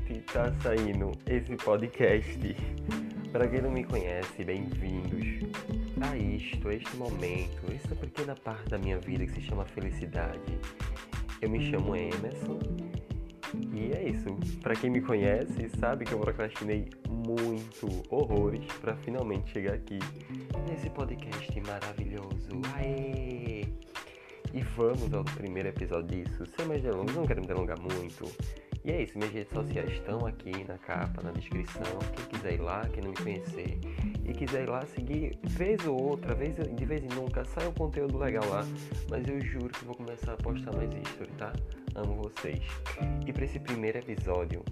finalmente tá saindo esse podcast. Para quem não me conhece, bem-vindos a isto, a este momento, essa pequena parte da minha vida que se chama felicidade. Eu me chamo Emerson e é isso. Para quem me conhece, sabe que eu procrastinei muito, horrores, para finalmente chegar aqui nesse podcast maravilhoso. Aê! E vamos ao primeiro episódio disso, sem mais delongas, não quero me delongar muito. E é isso, minhas redes sociais estão aqui na capa, na descrição. Quem quiser ir lá, quem não me conhecer e quiser ir lá seguir, vez ou outra, vez, de vez em nunca, sai um conteúdo legal lá. Mas eu juro que vou começar a postar mais history, tá? Amo vocês. E para esse primeiro episódio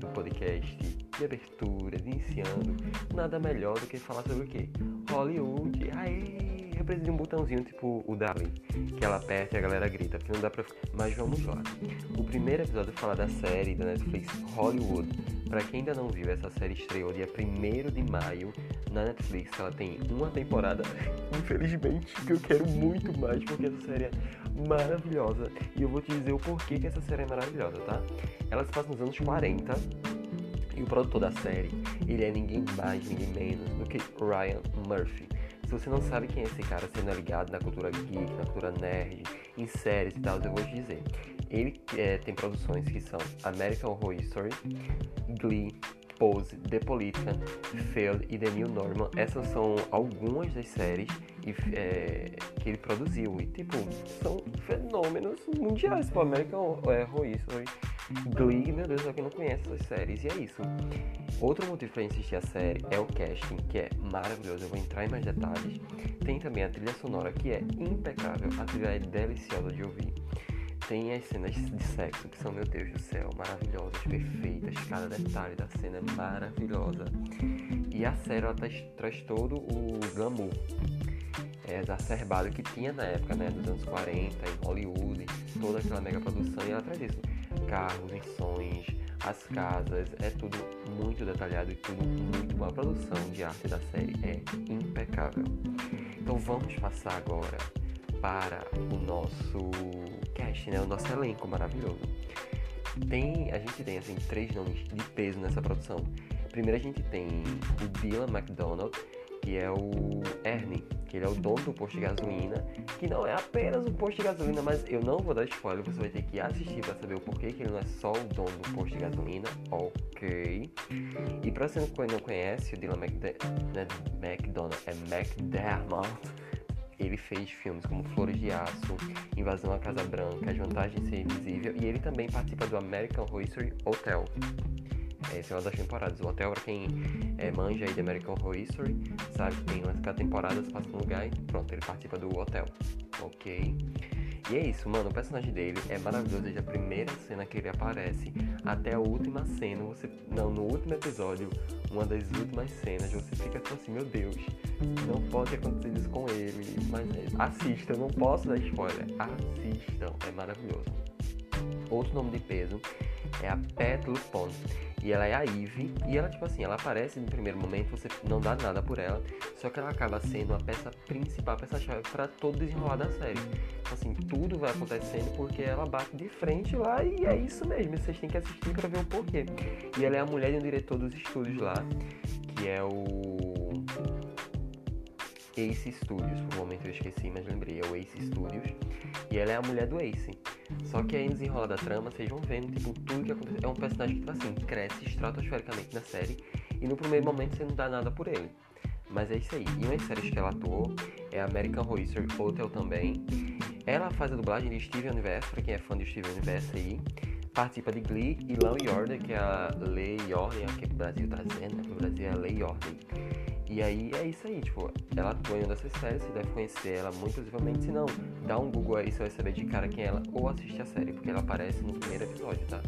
do podcast, de abertura, de iniciando, nada melhor do que falar sobre o quê? Hollywood. Aê! Eu preciso de um botãozinho tipo o Dali, que ela aperta e a galera grita, porque não dá pra. Mas vamos lá. O primeiro episódio fala da série da Netflix Hollywood. Pra quem ainda não viu, essa série estreou dia 1 de maio na Netflix. Ela tem uma temporada, infelizmente, que eu quero muito mais, porque essa série é maravilhosa. E eu vou te dizer o porquê que essa série é maravilhosa, tá? Ela se passa nos anos 40. E o produtor da série, ele é ninguém mais, ninguém menos do que Ryan Murphy. Se você não sabe quem é esse cara, sendo ligado na cultura geek, na cultura nerd, em séries e tal, eu vou te dizer. Ele é, tem produções que são American Horror Story, Glee, Pose, The Politician, Failed e The New Normal. Essas são algumas das séries é, que ele produziu. E, tipo, são fenômenos mundiais. Tipo, American é, Horror Story, Glee, meu Deus, só quem não conhece essas séries. E é isso. Outro motivo para assistir a série é o casting, que é maravilhoso. Eu vou entrar em mais detalhes. Tem também a trilha sonora, que é impecável. A trilha é deliciosa de ouvir. Tem as cenas de sexo, que são, meu Deus do céu, maravilhosas, perfeitas. Cada detalhe da cena é maravilhosa. E a série, ela traz, traz todo o glamour é, exacerbado que tinha na época, né, dos anos 40, em Hollywood, toda aquela mega produção. E ela traz isso. Carros, missões, as casas, é tudo muito detalhado e tudo muito bom. A produção de arte da série é impecável. Então vamos passar agora para o nosso cast, né? O nosso elenco maravilhoso. Tem, a gente tem assim três nomes de peso nessa produção. Primeiro a gente tem o Dylan McDonald, que é o Ernie, que ele é o dono do posto de gasolina, que não é apenas um posto de gasolina, mas eu não vou dar spoiler, você vai ter que assistir para saber o porquê que ele não é só o dono do posto de gasolina, ok? E para você que não conhece, o Dylan McDonald é McDermott, ele fez filmes como Flores de Aço, Invasão à Casa Branca, As Vantagens de Ser Invisível e ele também participa do American Horror Story Hotel. Essa é uma das temporadas. O Hotel, pra quem é, manja aí de American Horror History, sabe que tem umas cada temporada, você passa num lugar e pronto, ele participa do hotel. Ok? E é isso, mano. O personagem dele é maravilhoso desde a primeira cena que ele aparece até a última cena. Você, não, no último episódio, uma das últimas cenas, você fica assim: meu Deus, não pode acontecer isso com ele. Mas é, assista, eu não posso dar spoiler. Assistam, é maravilhoso. Outro nome de peso é a Lupone. E ela é a Eve. E ela, tipo assim, ela aparece no primeiro momento, você não dá nada por ela. Só que ela acaba sendo a peça principal, a peça-chave para todo desenrolar da série. Então, assim, tudo vai acontecendo porque ela bate de frente lá e é isso mesmo. Vocês têm que assistir para ver o porquê. E ela é a mulher de um diretor dos estúdios lá, que é o. Ace Studios, por um momento eu esqueci, mas lembrei, é o Ace Studios. E ela é a mulher do Ace. Só que aí no desenrolar da trama, vocês vão vendo, tipo, tudo que acontece. É um personagem que, tipo assim, cresce estratosfericamente na série. E no primeiro momento você não dá nada por ele. Mas é isso aí. E uma séries que ela atuou é American Horror Story Hotel também. Ela faz a dublagem de Steven Universe, pra quem é fã de Steven Universe aí. Participa de Glee e Law e Order, que é a Lei e Ordem, que o Brasil tá dizendo, né? Que o Brasil é a Lei e Ordem. E aí é isso aí, tipo, ela atua em uma séries, você deve conhecer ela muito possivelmente, se não, dá um Google aí, você vai saber de cara quem é ela, ou assiste a série, porque ela aparece no primeiro episódio, tá?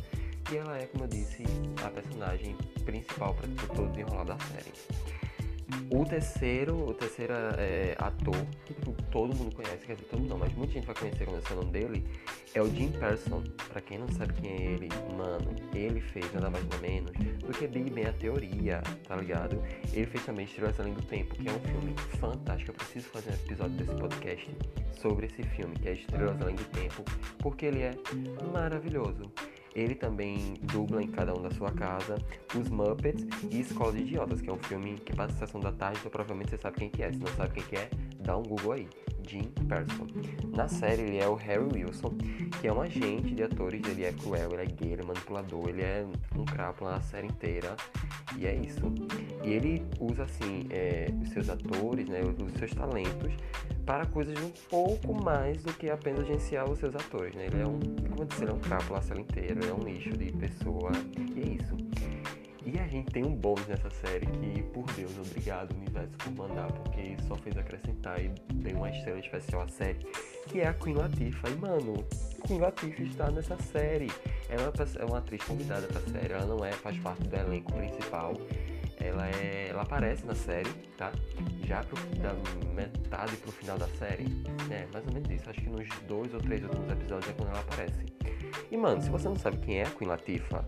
E ela é, como eu disse, a personagem principal para todo o desenrolar da série. O terceiro, o terceiro é, ator, que tipo, todo mundo conhece, quer dizer, todo mundo não, mas muita gente vai conhecer quando é o nome dele, é o Jim Person. Pra quem não sabe quem é ele, mano, ele fez nada mais nada menos do que Big Bang a Teoria, tá ligado? Ele fez também Estrelas Além do Tempo, que é um filme fantástico. Eu preciso fazer um episódio desse podcast sobre esse filme, que é Estrelas Além do Tempo, porque ele é maravilhoso. Ele também dubla em cada um da sua casa Os Muppets e Escola de Idiotas, que é um filme que passa a sessão da tarde, então provavelmente você sabe quem que é. Se não sabe quem que é, dá um Google aí. Jim Person. Na série ele é o Harry Wilson, que é um agente de atores, ele é cruel, ele é gay, ele é manipulador, ele é um crápula na série inteira. E é isso. E ele usa assim é, os seus atores, né, os seus talentos para coisas um pouco mais do que apenas agenciar os seus atores, né? Ele é um, como eu disse, ele é um crápula a série inteira, é um lixo de pessoa. E é isso. E a gente tem um bônus nessa série que, por Deus, obrigado, universo, por mandar, porque só fez acrescentar e deu uma estrela especial à série, que é a Queen Latifah. E, mano, Queen Latifah está nessa série. Ela é uma atriz convidada pra série, ela não é, faz parte do elenco principal. Ela, é, ela aparece na série, tá? Já pro, da metade pro final da série. É, mais ou menos isso. Acho que nos dois ou três últimos episódios é quando ela aparece. E mano, se você não sabe quem é a Queen Latifah,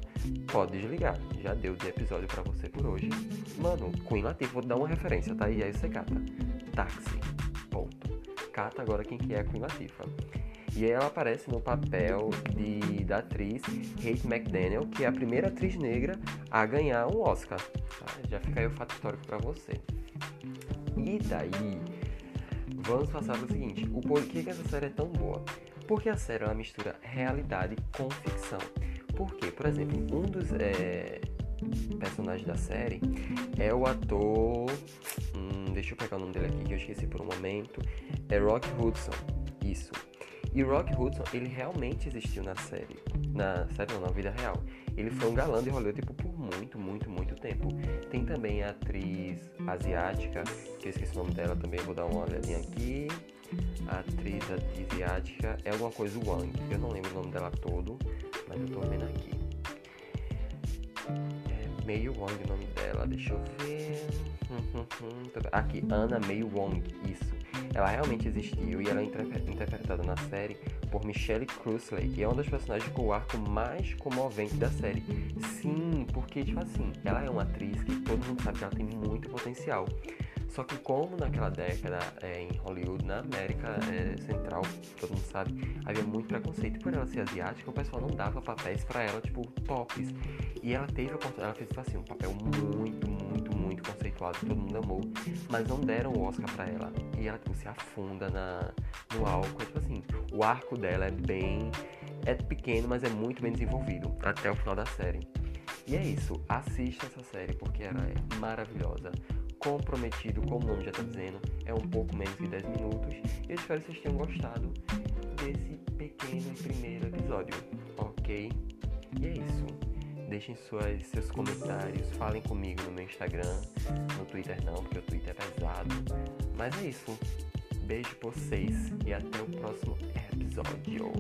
pode desligar. Já deu de episódio para você por hoje. Mano, Queen Latifah, vou dar uma referência, tá? E aí você cata. Táxi. Ponto. Cata agora quem que é a Queen Latifah. E ela aparece no papel de, da atriz Kate McDaniel, que é a primeira atriz negra a ganhar um Oscar. Tá? Já fica aí o fato histórico para você. E daí, vamos passar para o seguinte: o porquê que essa série é tão boa? Porque a série uma mistura realidade com ficção. Por quê? Por exemplo, um dos é, personagens da série é o ator. Hum, deixa eu pegar o nome dele aqui que eu esqueci por um momento. É Rock Hudson. Isso. E Rock Hudson, ele realmente existiu na série. Na série, não, na vida real. Ele foi um galã de Hollywood tipo, por muito, muito, muito tempo. Tem também a atriz asiática, que eu esqueci o nome dela também, vou dar uma olhadinha aqui. A atriz asiática é alguma coisa Wang. Eu não lembro o nome dela todo, mas eu tô vendo aqui. É meio Wang o nome dela, deixa eu ver. Aqui, Ana May Wong, isso. Ela realmente existiu e ela é interpretada na série por Michelle Crusley, que é uma das personagens com o arco mais comovente da série. Sim, porque, tipo assim, ela é uma atriz que todo mundo sabe que ela tem muito potencial. Só que como naquela década é, em Hollywood, na América é, Central, todo mundo sabe, havia muito preconceito por ela ser asiática, o pessoal não dava papéis para ela, tipo, tops. E ela teve, ela fez tipo assim, um papel muito, muito, conceituado, todo mundo amou, mas não deram o Oscar para ela. E ela, tipo, se afunda na, no álcool, tipo assim, o arco dela é bem, é pequeno, mas é muito bem desenvolvido, até o final da série. E é isso, assista essa série porque ela é maravilhosa comprometido, como o nome já está dizendo, é um pouco menos de 10 minutos. Eu espero que vocês tenham gostado desse pequeno e primeiro episódio, ok? E é isso. Deixem suas, seus comentários, falem comigo no meu Instagram, no Twitter não, porque o Twitter é pesado. Mas é isso. Beijo pra vocês e até o próximo episódio.